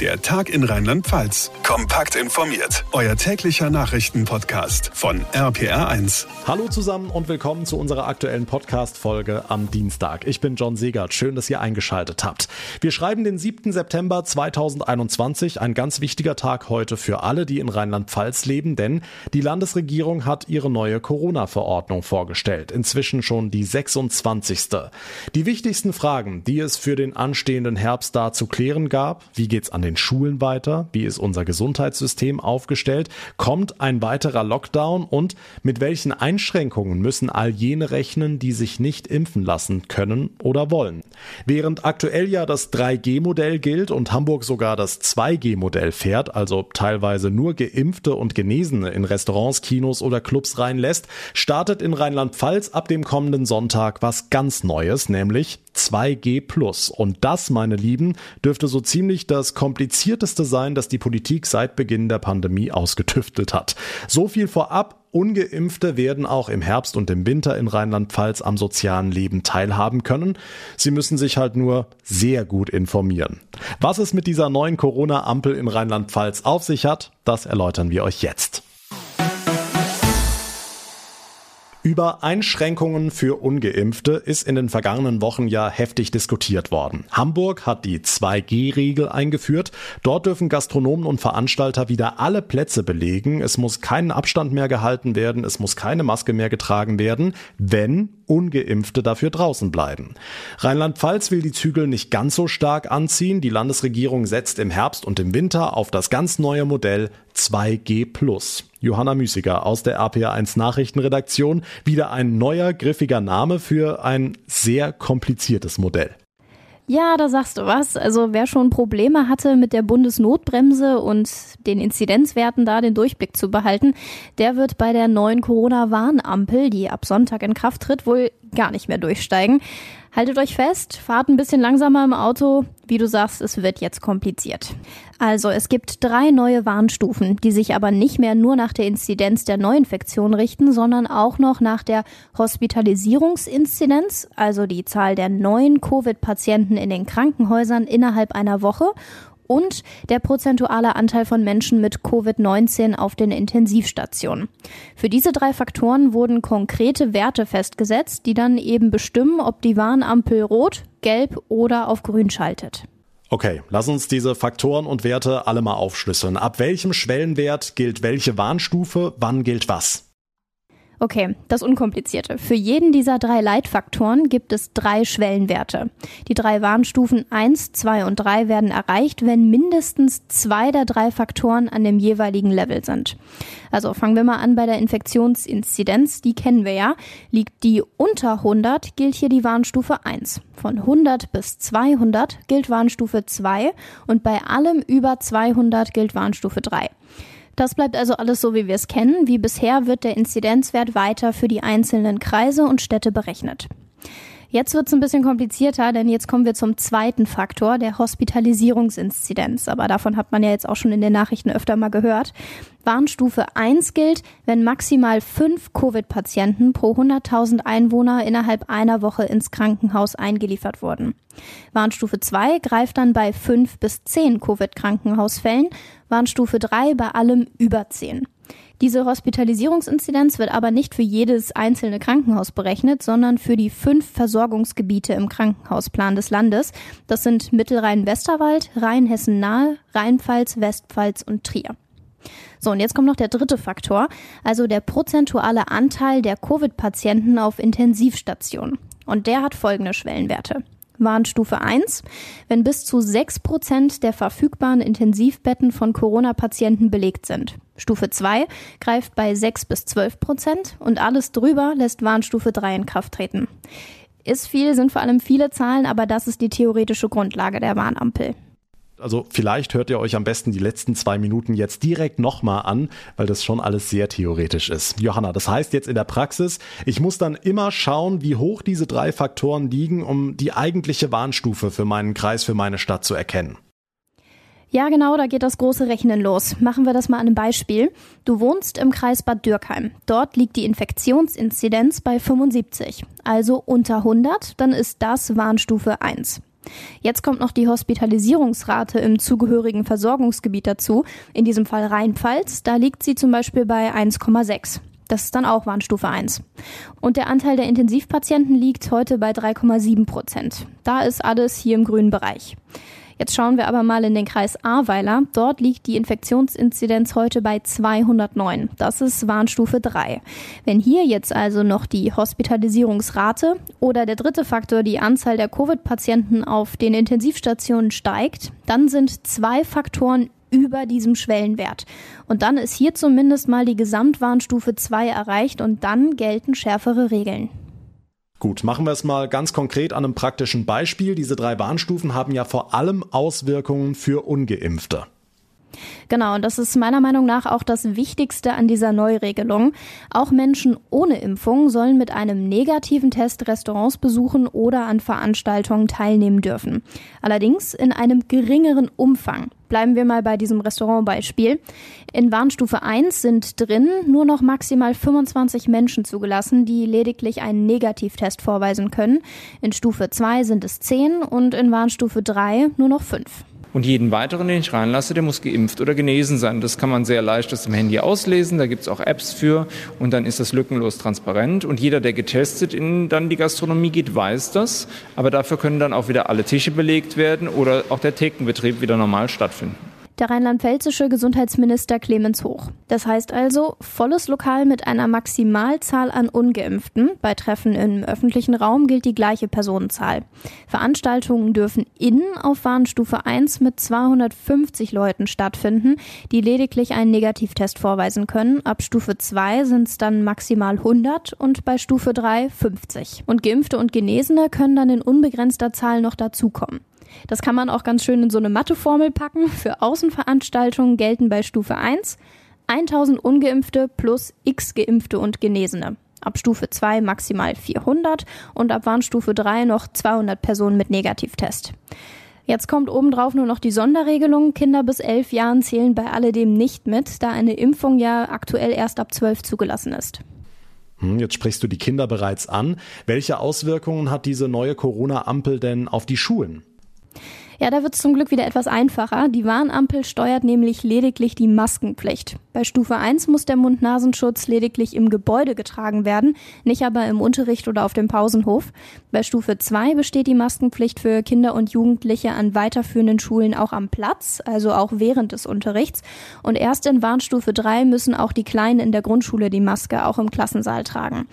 Der Tag in Rheinland-Pfalz. Kompakt informiert. Euer täglicher Nachrichtenpodcast von RPR1. Hallo zusammen und willkommen zu unserer aktuellen Podcast-Folge am Dienstag. Ich bin John Segert. Schön, dass ihr eingeschaltet habt. Wir schreiben den 7. September 2021. Ein ganz wichtiger Tag heute für alle, die in Rheinland-Pfalz leben, denn die Landesregierung hat ihre neue Corona-Verordnung vorgestellt. Inzwischen schon die 26. Die wichtigsten Fragen, die es für den anstehenden Herbst da zu klären gab, wie geht's an den Schulen weiter? Wie ist unser Gesundheitssystem aufgestellt? Kommt ein weiterer Lockdown? Und mit welchen Einschränkungen müssen all jene rechnen, die sich nicht impfen lassen können oder wollen? Während aktuell ja das 3G-Modell gilt und Hamburg sogar das 2G-Modell fährt, also teilweise nur Geimpfte und Genesene in Restaurants, Kinos oder Clubs reinlässt, startet in Rheinland-Pfalz ab dem kommenden Sonntag was ganz Neues, nämlich 2G+. Und das, meine Lieben, dürfte so ziemlich das komplizierteste sein, das die Politik seit Beginn der Pandemie ausgetüftelt hat. So viel vorab. Ungeimpfte werden auch im Herbst und im Winter in Rheinland-Pfalz am sozialen Leben teilhaben können. Sie müssen sich halt nur sehr gut informieren. Was es mit dieser neuen Corona-Ampel in Rheinland-Pfalz auf sich hat, das erläutern wir euch jetzt. Über Einschränkungen für ungeimpfte ist in den vergangenen Wochen ja heftig diskutiert worden. Hamburg hat die 2G-Regel eingeführt. Dort dürfen Gastronomen und Veranstalter wieder alle Plätze belegen. Es muss keinen Abstand mehr gehalten werden. Es muss keine Maske mehr getragen werden, wenn ungeimpfte dafür draußen bleiben. Rheinland-Pfalz will die Zügel nicht ganz so stark anziehen. Die Landesregierung setzt im Herbst und im Winter auf das ganz neue Modell 2G+. Johanna Müßiger aus der RPA1 Nachrichtenredaktion. Wieder ein neuer, griffiger Name für ein sehr kompliziertes Modell. Ja, da sagst du was. Also wer schon Probleme hatte mit der Bundesnotbremse und den Inzidenzwerten da den Durchblick zu behalten, der wird bei der neuen Corona-Warnampel, die ab Sonntag in Kraft tritt, wohl gar nicht mehr durchsteigen. Haltet euch fest, fahrt ein bisschen langsamer im Auto. Wie du sagst, es wird jetzt kompliziert. Also, es gibt drei neue Warnstufen, die sich aber nicht mehr nur nach der Inzidenz der Neuinfektion richten, sondern auch noch nach der Hospitalisierungsinzidenz, also die Zahl der neuen Covid-Patienten in den Krankenhäusern innerhalb einer Woche und der prozentuale Anteil von Menschen mit Covid-19 auf den Intensivstationen. Für diese drei Faktoren wurden konkrete Werte festgesetzt, die dann eben bestimmen, ob die Warnampel rot, gelb oder auf grün schaltet. Okay, lass uns diese Faktoren und Werte alle mal aufschlüsseln. Ab welchem Schwellenwert gilt welche Warnstufe, wann gilt was? Okay, das Unkomplizierte. Für jeden dieser drei Leitfaktoren gibt es drei Schwellenwerte. Die drei Warnstufen 1, 2 und 3 werden erreicht, wenn mindestens zwei der drei Faktoren an dem jeweiligen Level sind. Also fangen wir mal an bei der Infektionsinzidenz, die kennen wir ja. Liegt die unter 100, gilt hier die Warnstufe 1. Von 100 bis 200 gilt Warnstufe 2 und bei allem über 200 gilt Warnstufe 3. Das bleibt also alles so, wie wir es kennen. Wie bisher wird der Inzidenzwert weiter für die einzelnen Kreise und Städte berechnet. Jetzt wird es ein bisschen komplizierter, denn jetzt kommen wir zum zweiten Faktor, der Hospitalisierungsinzidenz. Aber davon hat man ja jetzt auch schon in den Nachrichten öfter mal gehört. Warnstufe 1 gilt, wenn maximal fünf Covid-Patienten pro 100.000 Einwohner innerhalb einer Woche ins Krankenhaus eingeliefert wurden. Warnstufe 2 greift dann bei fünf bis zehn Covid-Krankenhausfällen, Warnstufe 3 bei allem über zehn. Diese Hospitalisierungsinzidenz wird aber nicht für jedes einzelne Krankenhaus berechnet, sondern für die fünf Versorgungsgebiete im Krankenhausplan des Landes. Das sind Mittelrhein-Westerwald, Rheinhessen-Nahe, Rheinpfalz, Westpfalz und Trier. So, und jetzt kommt noch der dritte Faktor, also der prozentuale Anteil der Covid-Patienten auf Intensivstationen. Und der hat folgende Schwellenwerte. Warnstufe 1, wenn bis zu 6 Prozent der verfügbaren Intensivbetten von Corona-Patienten belegt sind. Stufe 2 greift bei 6 bis 12 Prozent und alles drüber lässt Warnstufe 3 in Kraft treten. Ist viel, sind vor allem viele Zahlen, aber das ist die theoretische Grundlage der Warnampel. Also vielleicht hört ihr euch am besten die letzten zwei Minuten jetzt direkt nochmal an, weil das schon alles sehr theoretisch ist. Johanna, das heißt jetzt in der Praxis, ich muss dann immer schauen, wie hoch diese drei Faktoren liegen, um die eigentliche Warnstufe für meinen Kreis, für meine Stadt zu erkennen. Ja, genau, da geht das große Rechnen los. Machen wir das mal an einem Beispiel. Du wohnst im Kreis Bad Dürkheim. Dort liegt die Infektionsinzidenz bei 75, also unter 100, dann ist das Warnstufe 1. Jetzt kommt noch die Hospitalisierungsrate im zugehörigen Versorgungsgebiet dazu, in diesem Fall Rheinpfalz, da liegt sie zum Beispiel bei 1,6. Das ist dann auch Warnstufe 1. Und der Anteil der Intensivpatienten liegt heute bei 3,7 Prozent. Da ist alles hier im grünen Bereich. Jetzt schauen wir aber mal in den Kreis Ahrweiler. Dort liegt die Infektionsinzidenz heute bei 209. Das ist Warnstufe 3. Wenn hier jetzt also noch die Hospitalisierungsrate oder der dritte Faktor, die Anzahl der Covid-Patienten auf den Intensivstationen steigt, dann sind zwei Faktoren über diesem Schwellenwert. Und dann ist hier zumindest mal die Gesamtwarnstufe 2 erreicht und dann gelten schärfere Regeln. Gut, machen wir es mal ganz konkret an einem praktischen Beispiel. Diese drei Warnstufen haben ja vor allem Auswirkungen für ungeimpfte. Genau, und das ist meiner Meinung nach auch das Wichtigste an dieser Neuregelung. Auch Menschen ohne Impfung sollen mit einem negativen Test Restaurants besuchen oder an Veranstaltungen teilnehmen dürfen. Allerdings in einem geringeren Umfang. Bleiben wir mal bei diesem Restaurantbeispiel. In Warnstufe 1 sind drin nur noch maximal 25 Menschen zugelassen, die lediglich einen Negativtest vorweisen können. In Stufe 2 sind es 10 und in Warnstufe 3 nur noch 5. Und jeden weiteren, den ich reinlasse, der muss geimpft oder genesen sein. Das kann man sehr leicht aus dem Handy auslesen. Da gibt es auch Apps für und dann ist das lückenlos transparent. Und jeder, der getestet in dann die Gastronomie geht, weiß das. Aber dafür können dann auch wieder alle Tische belegt werden oder auch der Thekenbetrieb wieder normal stattfinden der rheinland-pfälzische Gesundheitsminister Clemens Hoch. Das heißt also, volles Lokal mit einer Maximalzahl an Ungeimpften. Bei Treffen im öffentlichen Raum gilt die gleiche Personenzahl. Veranstaltungen dürfen innen auf Warnstufe 1 mit 250 Leuten stattfinden, die lediglich einen Negativtest vorweisen können. Ab Stufe 2 sind es dann maximal 100 und bei Stufe 3 50. Und Geimpfte und Genesene können dann in unbegrenzter Zahl noch dazukommen. Das kann man auch ganz schön in so eine Matheformel packen. Für Außenveranstaltungen gelten bei Stufe 1 1000 ungeimpfte plus x geimpfte und Genesene. Ab Stufe 2 maximal 400 und ab Warnstufe 3 noch 200 Personen mit Negativtest. Jetzt kommt obendrauf nur noch die Sonderregelung. Kinder bis elf Jahren zählen bei alledem nicht mit, da eine Impfung ja aktuell erst ab 12 zugelassen ist. Hm, jetzt sprichst du die Kinder bereits an. Welche Auswirkungen hat diese neue Corona-Ampel denn auf die Schulen? Ja, da wird es zum Glück wieder etwas einfacher. Die Warnampel steuert nämlich lediglich die Maskenpflicht. Bei Stufe 1 muss der Mund-Nasenschutz lediglich im Gebäude getragen werden, nicht aber im Unterricht oder auf dem Pausenhof. Bei Stufe 2 besteht die Maskenpflicht für Kinder und Jugendliche an weiterführenden Schulen auch am Platz, also auch während des Unterrichts. Und erst in Warnstufe 3 müssen auch die Kleinen in der Grundschule die Maske auch im Klassensaal tragen.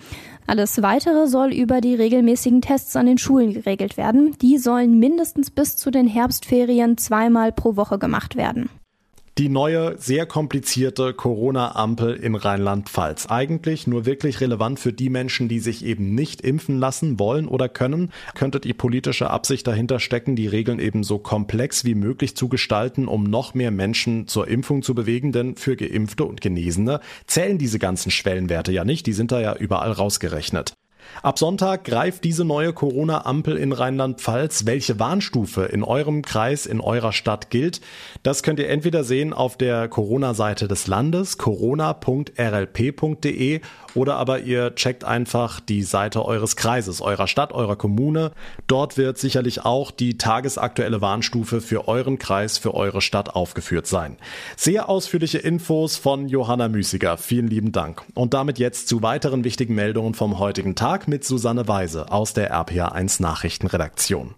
Alles Weitere soll über die regelmäßigen Tests an den Schulen geregelt werden. Die sollen mindestens bis zu den Herbstferien zweimal pro Woche gemacht werden. Die neue, sehr komplizierte Corona-Ampel in Rheinland-Pfalz. Eigentlich nur wirklich relevant für die Menschen, die sich eben nicht impfen lassen wollen oder können. Könnte die politische Absicht dahinter stecken, die Regeln eben so komplex wie möglich zu gestalten, um noch mehr Menschen zur Impfung zu bewegen? Denn für Geimpfte und Genesene zählen diese ganzen Schwellenwerte ja nicht. Die sind da ja überall rausgerechnet. Ab Sonntag greift diese neue Corona-Ampel in Rheinland-Pfalz. Welche Warnstufe in eurem Kreis, in eurer Stadt gilt, das könnt ihr entweder sehen auf der Corona-Seite des Landes, corona.rlp.de oder aber ihr checkt einfach die Seite eures Kreises, eurer Stadt, eurer Kommune. Dort wird sicherlich auch die tagesaktuelle Warnstufe für euren Kreis, für eure Stadt aufgeführt sein. Sehr ausführliche Infos von Johanna Müßiger. Vielen lieben Dank. Und damit jetzt zu weiteren wichtigen Meldungen vom heutigen Tag mit Susanne Weise aus der RPA1 Nachrichtenredaktion.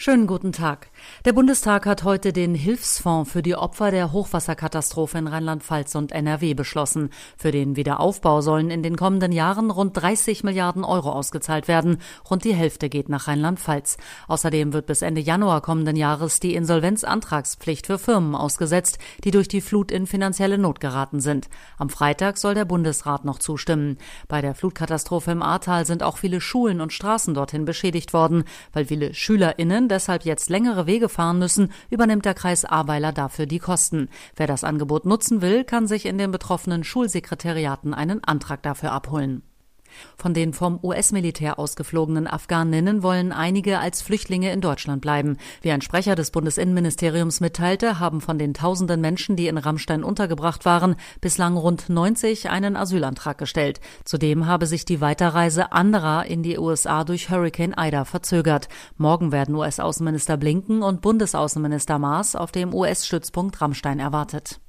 Schönen guten Tag. Der Bundestag hat heute den Hilfsfonds für die Opfer der Hochwasserkatastrophe in Rheinland-Pfalz und NRW beschlossen. Für den Wiederaufbau sollen in den kommenden Jahren rund 30 Milliarden Euro ausgezahlt werden. Rund die Hälfte geht nach Rheinland-Pfalz. Außerdem wird bis Ende Januar kommenden Jahres die Insolvenzantragspflicht für Firmen ausgesetzt, die durch die Flut in finanzielle Not geraten sind. Am Freitag soll der Bundesrat noch zustimmen. Bei der Flutkatastrophe im Ahrtal sind auch viele Schulen und Straßen dorthin beschädigt worden, weil viele SchülerInnen deshalb jetzt längere Wege fahren müssen, übernimmt der Kreis Ahrweiler dafür die Kosten. Wer das Angebot nutzen will, kann sich in den betroffenen Schulsekretariaten einen Antrag dafür abholen. Von den vom US-Militär ausgeflogenen Afghaninnen wollen einige als Flüchtlinge in Deutschland bleiben. Wie ein Sprecher des Bundesinnenministeriums mitteilte, haben von den tausenden Menschen, die in Rammstein untergebracht waren, bislang rund 90 einen Asylantrag gestellt. Zudem habe sich die Weiterreise anderer in die USA durch Hurricane Ida verzögert. Morgen werden US-Außenminister Blinken und Bundesaußenminister Maas auf dem US-Stützpunkt Rammstein erwartet.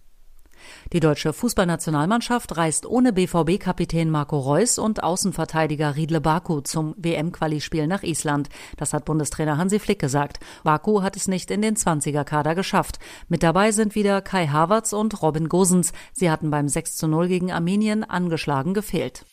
Die deutsche Fußballnationalmannschaft reist ohne BVB-Kapitän Marco Reus und Außenverteidiger Riedle Baku zum WM-Qualispiel nach Island. Das hat Bundestrainer Hansi Flick gesagt. Baku hat es nicht in den 20er-Kader geschafft. Mit dabei sind wieder Kai Havertz und Robin Gosens. Sie hatten beim 6 zu 0 gegen Armenien angeschlagen gefehlt.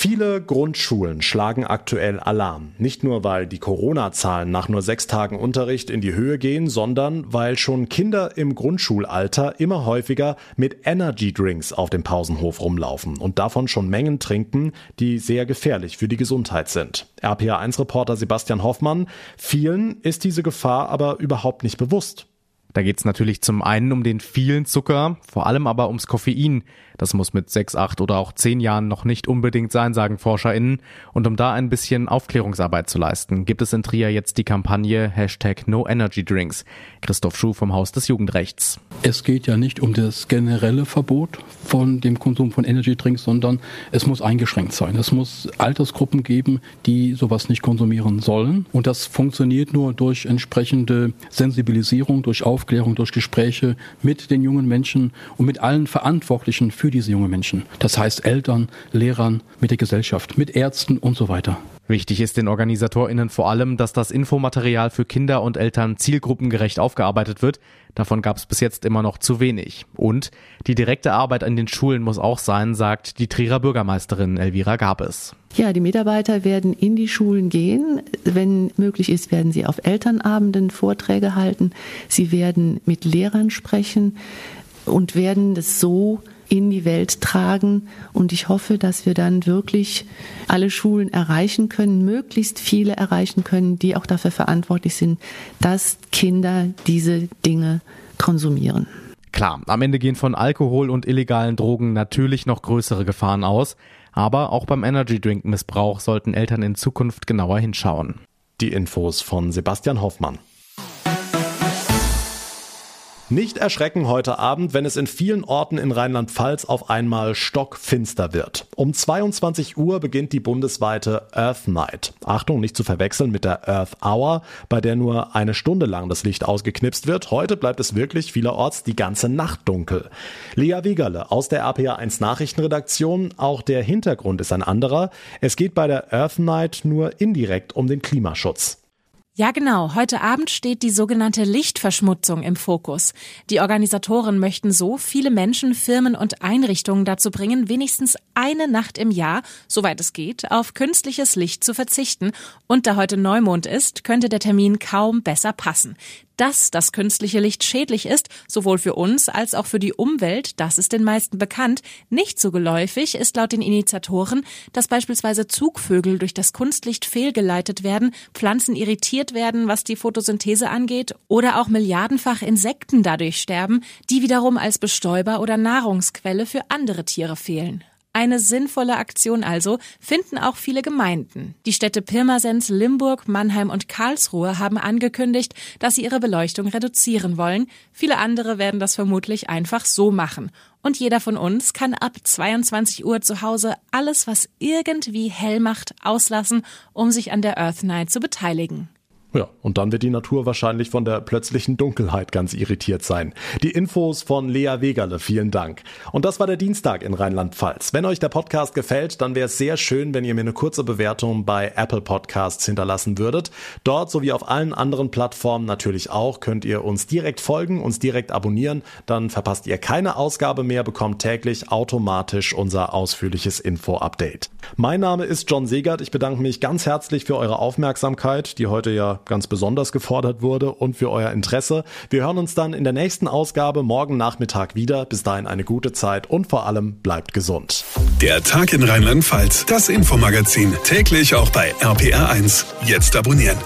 Viele Grundschulen schlagen aktuell Alarm. Nicht nur, weil die Corona-Zahlen nach nur sechs Tagen Unterricht in die Höhe gehen, sondern weil schon Kinder im Grundschulalter immer häufiger mit Energy Drinks auf dem Pausenhof rumlaufen und davon schon Mengen trinken, die sehr gefährlich für die Gesundheit sind. RPA1-Reporter Sebastian Hoffmann, vielen ist diese Gefahr aber überhaupt nicht bewusst. Da geht es natürlich zum einen um den vielen Zucker, vor allem aber ums Koffein. Das muss mit sechs, acht oder auch zehn Jahren noch nicht unbedingt sein, sagen ForscherInnen. Und um da ein bisschen Aufklärungsarbeit zu leisten, gibt es in Trier jetzt die Kampagne Hashtag No Energy Drinks. Christoph Schuh vom Haus des Jugendrechts. Es geht ja nicht um das generelle Verbot von dem Konsum von Energy Drinks, sondern es muss eingeschränkt sein. Es muss Altersgruppen geben, die sowas nicht konsumieren sollen. Und das funktioniert nur durch entsprechende Sensibilisierung, durch Aufklärung, durch Gespräche mit den jungen Menschen und mit allen Verantwortlichen für für diese jungen Menschen. Das heißt Eltern, Lehrern, mit der Gesellschaft, mit Ärzten und so weiter. Wichtig ist den OrganisatorInnen vor allem, dass das Infomaterial für Kinder und Eltern zielgruppengerecht aufgearbeitet wird. Davon gab es bis jetzt immer noch zu wenig. Und die direkte Arbeit an den Schulen muss auch sein, sagt die Trierer Bürgermeisterin Elvira Gabes. Ja, die Mitarbeiter werden in die Schulen gehen. Wenn möglich ist, werden sie auf Elternabenden Vorträge halten. Sie werden mit Lehrern sprechen und werden das so in die Welt tragen. Und ich hoffe, dass wir dann wirklich alle Schulen erreichen können, möglichst viele erreichen können, die auch dafür verantwortlich sind, dass Kinder diese Dinge konsumieren. Klar, am Ende gehen von Alkohol und illegalen Drogen natürlich noch größere Gefahren aus. Aber auch beim Energy Drink Missbrauch sollten Eltern in Zukunft genauer hinschauen. Die Infos von Sebastian Hoffmann. Nicht erschrecken heute Abend, wenn es in vielen Orten in Rheinland-Pfalz auf einmal stockfinster wird. Um 22 Uhr beginnt die bundesweite Earth Night. Achtung, nicht zu verwechseln mit der Earth Hour, bei der nur eine Stunde lang das Licht ausgeknipst wird. Heute bleibt es wirklich vielerorts die ganze Nacht dunkel. Lea Wiegerle aus der RPA1 Nachrichtenredaktion. Auch der Hintergrund ist ein anderer. Es geht bei der Earth Night nur indirekt um den Klimaschutz. Ja, genau. Heute Abend steht die sogenannte Lichtverschmutzung im Fokus. Die Organisatoren möchten so viele Menschen, Firmen und Einrichtungen dazu bringen, wenigstens eine Nacht im Jahr, soweit es geht, auf künstliches Licht zu verzichten. Und da heute Neumond ist, könnte der Termin kaum besser passen. Dass das künstliche Licht schädlich ist, sowohl für uns als auch für die Umwelt, das ist den meisten bekannt. Nicht so geläufig ist laut den Initiatoren, dass beispielsweise Zugvögel durch das Kunstlicht fehlgeleitet werden, Pflanzen irritiert werden, was die Photosynthese angeht, oder auch milliardenfach Insekten dadurch sterben, die wiederum als Bestäuber oder Nahrungsquelle für andere Tiere fehlen. Eine sinnvolle Aktion also finden auch viele Gemeinden. Die Städte Pirmasens, Limburg, Mannheim und Karlsruhe haben angekündigt, dass sie ihre Beleuchtung reduzieren wollen. Viele andere werden das vermutlich einfach so machen. Und jeder von uns kann ab 22 Uhr zu Hause alles, was irgendwie hell macht, auslassen, um sich an der Earth Night zu beteiligen. Ja, und dann wird die Natur wahrscheinlich von der plötzlichen Dunkelheit ganz irritiert sein. Die Infos von Lea Wegerle, vielen Dank. Und das war der Dienstag in Rheinland-Pfalz. Wenn euch der Podcast gefällt, dann wäre es sehr schön, wenn ihr mir eine kurze Bewertung bei Apple Podcasts hinterlassen würdet. Dort sowie auf allen anderen Plattformen natürlich auch könnt ihr uns direkt folgen, uns direkt abonnieren. Dann verpasst ihr keine Ausgabe mehr, bekommt täglich automatisch unser ausführliches Info-Update. Mein Name ist John Segert. Ich bedanke mich ganz herzlich für eure Aufmerksamkeit, die heute ganz besonders gefordert wurde und für euer Interesse. Wir hören uns dann in der nächsten Ausgabe morgen Nachmittag wieder. Bis dahin eine gute Zeit und vor allem bleibt gesund. Der Tag in Rheinland-Pfalz, das Infomagazin, täglich auch bei RPR1. Jetzt abonnieren.